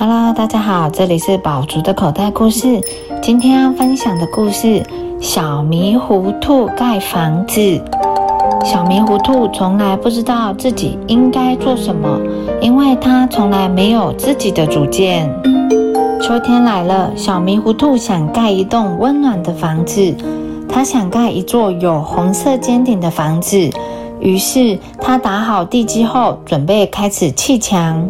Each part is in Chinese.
Hello，大家好，这里是宝竹的口袋故事。今天要分享的故事：小迷糊兔盖房子。小迷糊兔从来不知道自己应该做什么，因为它从来没有自己的主见。秋天来了，小迷糊兔想盖一栋温暖的房子。它想盖一座有红色尖顶的房子。于是，他打好地基后，准备开始砌墙。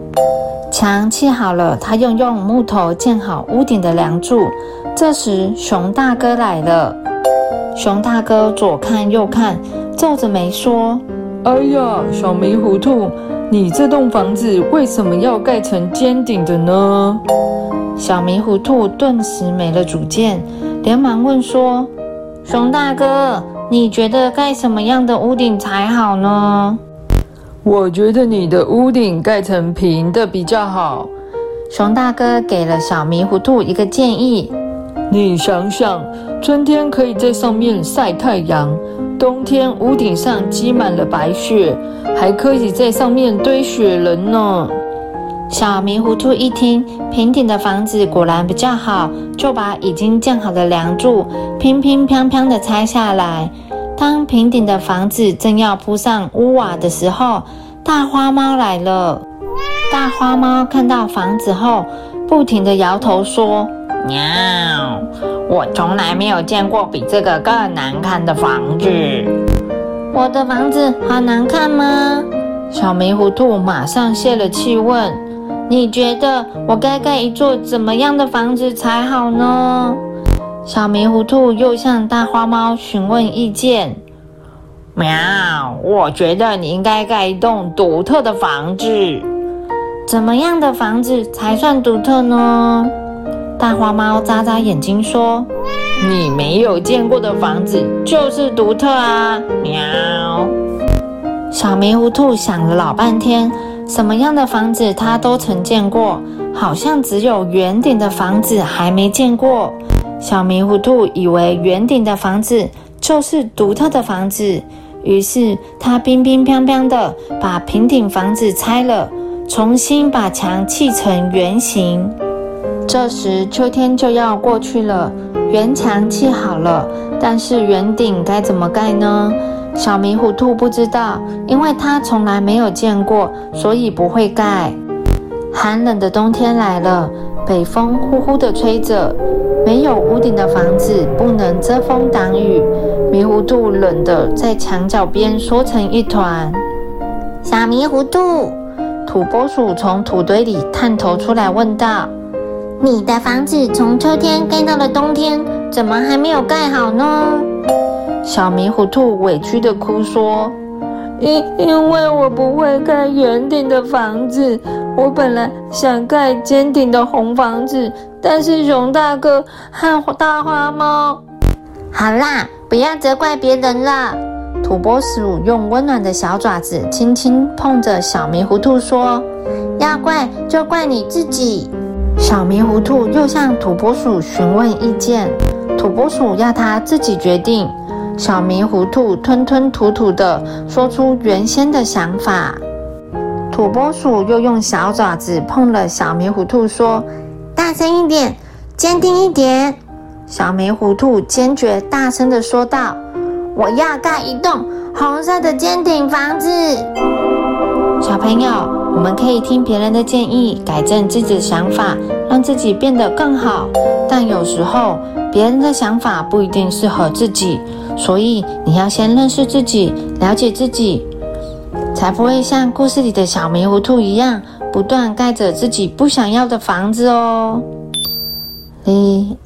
墙砌好了，他又用木头建好屋顶的梁柱。这时，熊大哥来了。熊大哥左看右看，皱着眉说：“哎呀，小迷糊兔，你这栋房子为什么要盖成尖顶的呢？”小迷糊兔顿时没了主见，连忙问说：“熊大哥，你觉得盖什么样的屋顶才好呢？”我觉得你的屋顶盖成平的比较好。熊大哥给了小迷糊兔一个建议：你想想，春天可以在上面晒太阳，冬天屋顶上积满了白雪，还可以在上面堆雪人呢。小迷糊兔一听，平顶的房子果然比较好，就把已经建好的梁柱乒乒乓乓地拆下来。当平顶的房子正要铺上屋瓦的时候，大花猫来了。大花猫看到房子后，不停地摇头说：“喵，我从来没有见过比这个更难看的房子。我的房子好难看吗？”小迷糊兔马上泄了气问：“你觉得我该盖一座怎么样的房子才好呢？”小迷糊兔又向大花猫询问意见。喵，我觉得你应该盖一栋独特的房子。怎么样的房子才算独特呢？大花猫眨眨眼睛说：“你没有见过的房子就是独特啊！”喵。小迷糊兔想了老半天，什么样的房子它都曾见过，好像只有圆顶的房子还没见过。小迷糊兔以为圆顶的房子就是独特的房子，于是他乒乒乓乓的把平顶房子拆了，重新把墙砌成圆形。这时秋天就要过去了，圆墙砌好了，但是圆顶该怎么盖呢？小迷糊兔不知道，因为它从来没有见过，所以不会盖。寒冷的冬天来了，北风呼呼地吹着。没有屋顶的房子不能遮风挡雨，迷糊兔冷得在墙角边缩成一团。小迷糊兔，土拨鼠从土堆里探头出来问道：“你的房子从秋天盖到了冬天，怎么还没有盖好呢？”小迷糊兔委屈的哭说。因因为我不会盖圆顶的房子，我本来想盖尖顶的红房子，但是熊大哥和大花猫……好啦，不要责怪别人了。土拨鼠用温暖的小爪子轻轻碰着小迷糊兔说：“要怪就怪你自己。”小迷糊兔又向土拨鼠询问意见，土拨鼠要他自己决定。小迷糊兔吞吞吐吐地说出原先的想法。土拨鼠又用小爪子碰了小迷糊兔，说：“大声一点，坚定一点。”小迷糊兔坚决大声地说道：“我要盖一栋红色的尖顶房子。”小朋友，我们可以听别人的建议，改正自己的想法，让自己变得更好。但有时候，别人的想法不一定适合自己。所以你要先认识自己，了解自己，才不会像故事里的小迷糊兔一样，不断盖着自己不想要的房子哦。你。